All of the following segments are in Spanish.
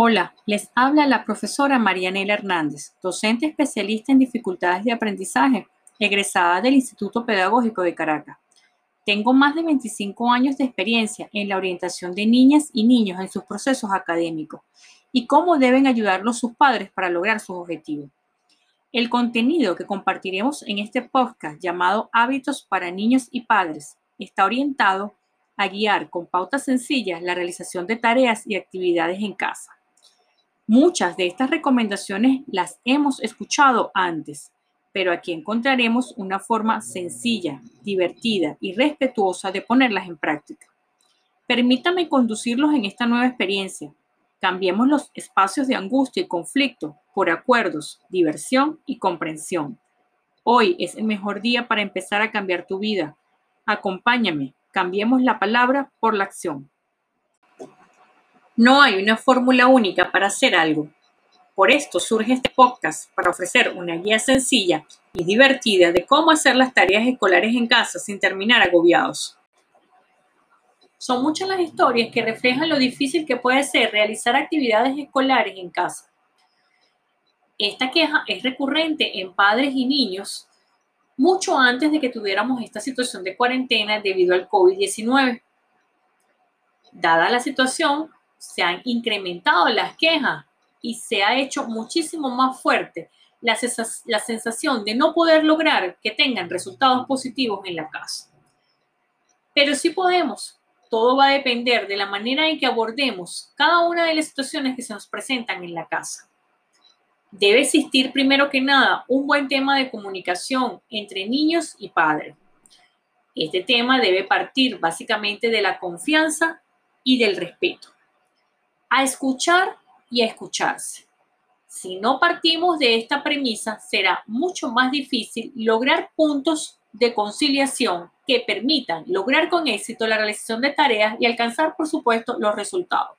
Hola, les habla la profesora Marianela Hernández, docente especialista en dificultades de aprendizaje, egresada del Instituto Pedagógico de Caracas. Tengo más de 25 años de experiencia en la orientación de niñas y niños en sus procesos académicos y cómo deben ayudarlos sus padres para lograr sus objetivos. El contenido que compartiremos en este podcast llamado Hábitos para Niños y Padres está orientado a guiar con pautas sencillas la realización de tareas y actividades en casa. Muchas de estas recomendaciones las hemos escuchado antes, pero aquí encontraremos una forma sencilla, divertida y respetuosa de ponerlas en práctica. Permítame conducirlos en esta nueva experiencia. Cambiemos los espacios de angustia y conflicto por acuerdos, diversión y comprensión. Hoy es el mejor día para empezar a cambiar tu vida. Acompáñame Cambiemos la palabra por la acción. No hay una fórmula única para hacer algo. Por esto surge este podcast para ofrecer una guía sencilla y divertida de cómo hacer las tareas escolares en casa sin terminar agobiados. Son muchas las historias que reflejan lo difícil que puede ser realizar actividades escolares en casa. Esta queja es recurrente en padres y niños mucho antes de que tuviéramos esta situación de cuarentena debido al COVID-19. Dada la situación, se han incrementado las quejas y se ha hecho muchísimo más fuerte la, sensación de no poder lograr que tengan resultados positivos en la casa. Pero sí podemos. Todo va a depender de la manera en que abordemos cada una de las situaciones que se nos presentan en la casa. Debe existir primero que nada un buen tema de comunicación entre niños y padres. Este tema debe partir básicamente de la confianza y del respeto. A escuchar y a escucharse. Si no partimos de esta premisa, será mucho más difícil lograr puntos de conciliación que permitan lograr con éxito la realización de tareas y alcanzar, por supuesto, los resultados.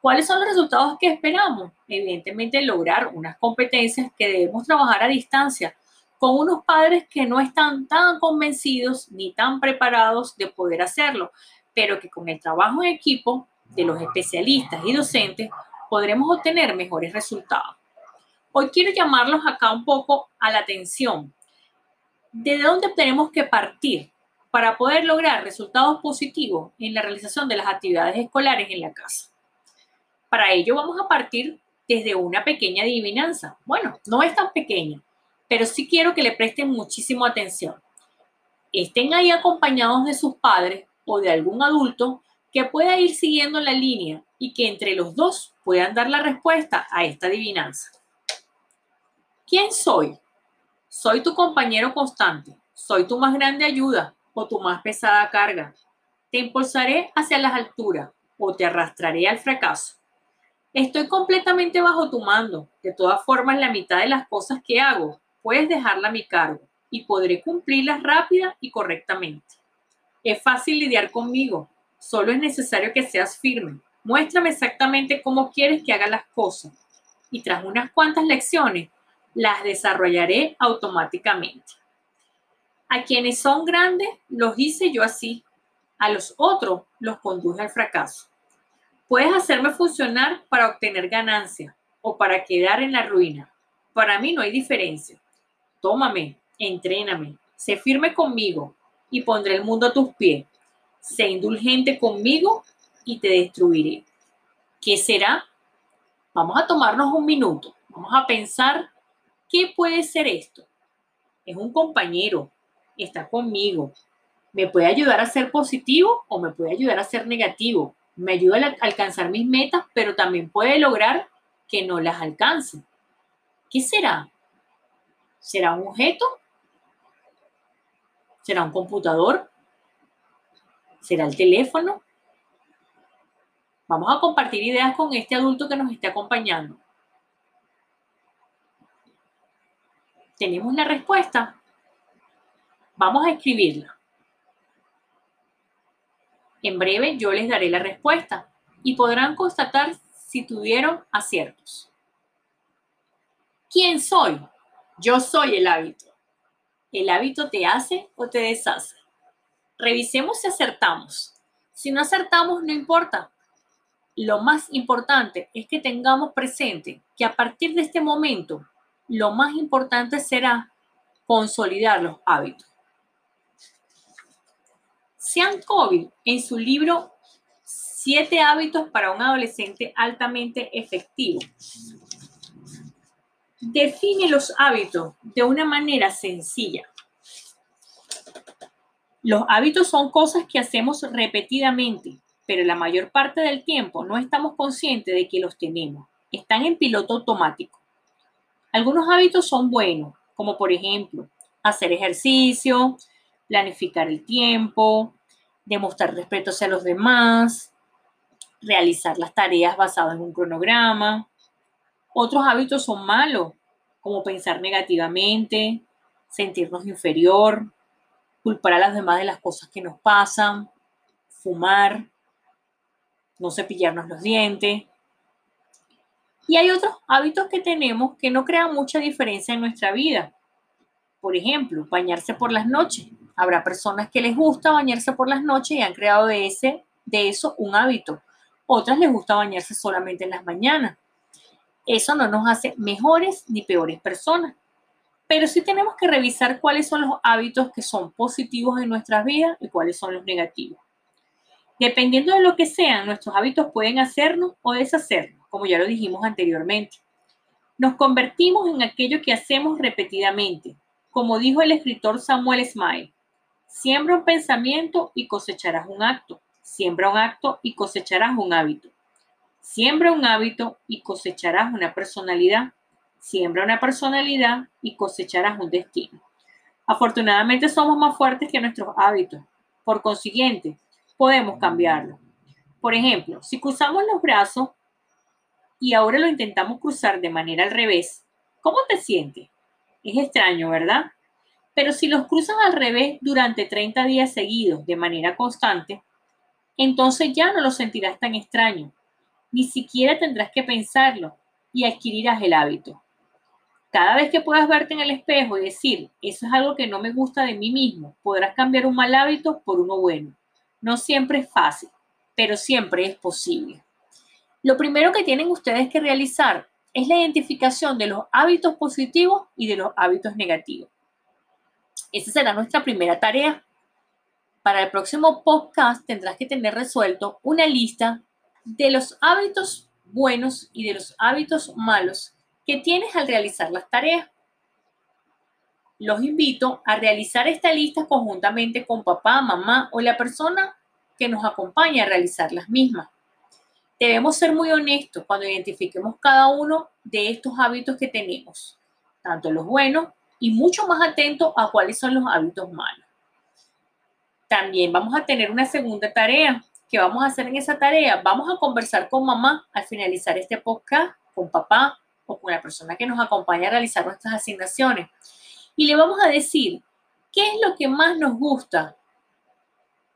¿Cuáles son los resultados que esperamos? Evidentemente, lograr unas competencias que debemos trabajar a distancia con unos padres que no están tan convencidos ni tan preparados de poder hacerlo, pero que con el trabajo en equipo de los especialistas y docentes podremos obtener mejores resultados. Hoy quiero llamarlos acá un poco a la atención. ¿De dónde tenemos que partir para poder lograr resultados positivos en la realización de las actividades escolares en la casa? Para ello vamos a partir desde una pequeña adivinanza. Bueno, no es tan pequeña, pero sí quiero que le presten muchísima atención. Estén ahí acompañados de sus padres o de algún adulto que pueda ir siguiendo la línea y que entre los dos puedan dar la respuesta a esta adivinanza. ¿Quién soy? Soy tu compañero constante, soy tu más grande ayuda o tu más pesada carga. Te impulsaré hacia las alturas o te arrastraré al fracaso. Estoy completamente bajo tu mando. De todas formas, la mitad de las cosas que hago puedes dejarla a mi cargo y podré cumplirlas rápida y correctamente. Es fácil lidiar conmigo. Solo es necesario que seas firme. Muéstrame exactamente cómo quieres que haga las cosas. Y tras unas cuantas lecciones, las desarrollaré automáticamente. A quienes son grandes, los hice yo así. A los otros, los conduje al fracaso. Puedes hacerme funcionar para obtener ganancia o para quedar en la ruina. Para mí no hay diferencia. Tómame, entréname, sé firme conmigo y pondré el mundo a tus pies. Sé indulgente conmigo y te destruiré. ¿Qué será? Vamos a tomarnos un minuto. Vamos a pensar qué puede ser esto. Es un compañero, está conmigo. Me puede ayudar a ser positivo o me puede ayudar a ser negativo me ayuda a alcanzar mis metas, pero también puede lograr que no las alcance. ¿Qué será? ¿Será un objeto? ¿Será un computador? ¿Será el teléfono? Vamos a compartir ideas con este adulto que nos esté acompañando. ¿Tenemos la respuesta? Vamos a escribirla. En breve yo les daré la respuesta y podrán constatar si tuvieron aciertos. ¿Quién soy? Yo soy el hábito. ¿El hábito te hace o te deshace? Revisemos si acertamos. Si no acertamos, no importa. lo más importante es que tengamos presente que a partir de este momento, lo más importante será consolidar los hábitos. Sean Covey, en su libro Siete hábitos para un adolescente altamente efectivo, define los hábitos de una manera sencilla. Los hábitos son cosas que hacemos repetidamente, pero la mayor parte del tiempo no estamos conscientes de que los tenemos. Están en piloto automático. Algunos hábitos son buenos, como por ejemplo hacer ejercicio, planificar el tiempo, demostrar respeto hacia los demás, realizar las tareas basadas en un cronograma. Otros hábitos son malos, como pensar negativamente, sentirnos inferior, culpar a los demás de las cosas que nos pasan, fumar, no cepillarnos los dientes. Y hay otros hábitos que tenemos que no crean mucha diferencia en nuestra vida. Por ejemplo, bañarse por las noches. Habrá personas que les gusta bañarse por las noches y han creado de, ese, de eso un hábito. Otras les gusta bañarse solamente en las mañanas. Eso no nos hace mejores ni peores personas. Pero sí tenemos que revisar cuáles son los hábitos que son positivos en nuestras vidas y cuáles son los negativos. Dependiendo de lo que sean, nuestros hábitos pueden hacernos o deshacernos, como ya lo dijimos anteriormente. Nos convertimos en aquello que hacemos repetidamente. Como dijo el escritor Samuel Smile, siembra un pensamiento y cosecharás un acto. Siembra un acto y cosecharás un hábito. Siembra un hábito y cosecharás una personalidad. Siembra una personalidad y cosecharás un destino. Afortunadamente somos más fuertes que nuestros hábitos. Por consiguiente, podemos cambiarlo. Por ejemplo, si cruzamos los brazos y ahora lo intentamos cruzar de manera al revés, ¿cómo te sientes? Es extraño, ¿verdad? Pero si los cruzas al revés durante 30 días seguidos de manera constante, entonces ya no lo sentirás tan extraño. Ni siquiera tendrás que pensarlo y adquirirás el hábito. Cada vez que puedas verte en el espejo y decir, eso es algo que no me gusta de mí mismo, podrás cambiar un mal hábito por uno bueno. No siempre es fácil, pero siempre es posible. Lo primero que tienen ustedes que realizar es la identificación de los hábitos positivos y de los hábitos negativos. Esa será nuestra primera tarea. Para el próximo podcast tendrás que tener resuelto una lista de los hábitos buenos y de los hábitos malos que tienes al realizar las tareas los invito a realizar esta lista conjuntamente con papá, mamá o la persona que nos acompaña a realizar las mismas. Debemos ser muy honestos cuando identifiquemos cada uno de estos hábitos que tenemos, tanto los buenos y mucho más atentos a cuáles son los hábitos malos. También vamos a tener una segunda tarea. ¿Qué vamos a hacer en esa tarea? Vamos a conversar con mamá al finalizar este podcast, con papá la persona que nos acompaña a realizar nuestras asignaciones y le vamos a decir qué es lo que más nos gusta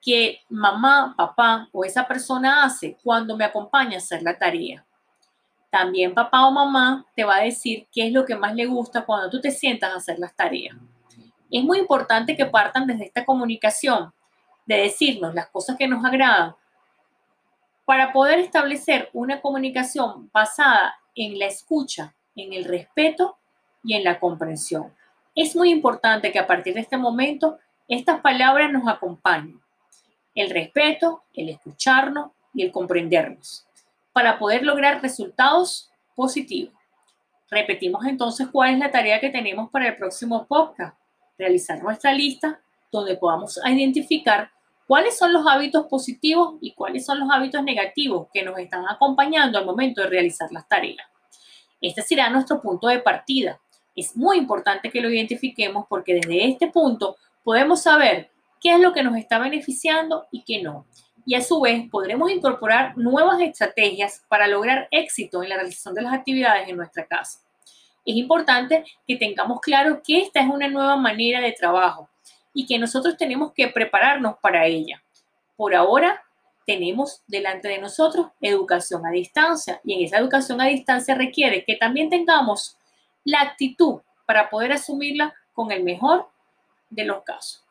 que mamá, papá o esa persona hace cuando me acompaña a hacer la tarea. También papá o mamá te va a decir qué es lo que más le gusta cuando tú te sientas a hacer las tareas. Es muy importante que partan desde esta comunicación, de decirnos las cosas que nos agradan, para poder establecer una comunicación basada en la escucha, en el respeto y en la comprensión. Es muy importante que a partir de este momento estas palabras nos acompañen. El respeto, el escucharnos y el comprendernos para poder lograr resultados positivos. Repetimos entonces cuál es la tarea que tenemos para el próximo podcast. Realizar nuestra lista donde podamos identificar cuáles son los hábitos positivos y cuáles son los hábitos negativos que nos están acompañando al momento de realizar las tareas. Este será nuestro punto de partida es muy importante que lo identifiquemos porque desde este punto podemos saber qué es lo que nos está beneficiando y qué no. Y a su vez podremos incorporar nuevas estrategias para lograr éxito en la realización de las actividades en nuestra casa. Es importante que tengamos claro que esta es una nueva manera de trabajo y que nosotros tenemos que prepararnos para ella. Por ahora tenemos delante de nosotros educación a distancia y en esa educación a distancia requiere que también tengamos la actitud para poder asumirla con el mejor de los casos.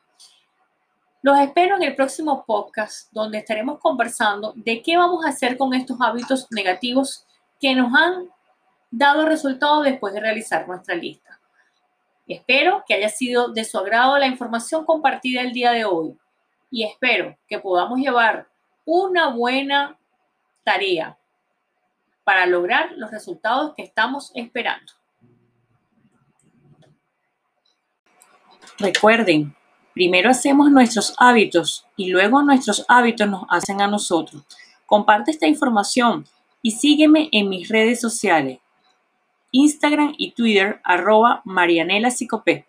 Los espero en el próximo podcast donde estaremos conversando de qué vamos a hacer con estos hábitos negativos que nos han dado resultados después de realizar nuestra lista. Espero que haya sido de su agrado la información compartida el día de hoy y espero que podamos llevar una buena tarea para lograr los resultados que estamos esperando. Recuerden, primero hacemos nuestros hábitos y luego nuestros hábitos nos hacen a nosotros. Comparte esta información y sígueme en mis redes sociales, Instagram y Twitter, arroba Marianela Psicopé.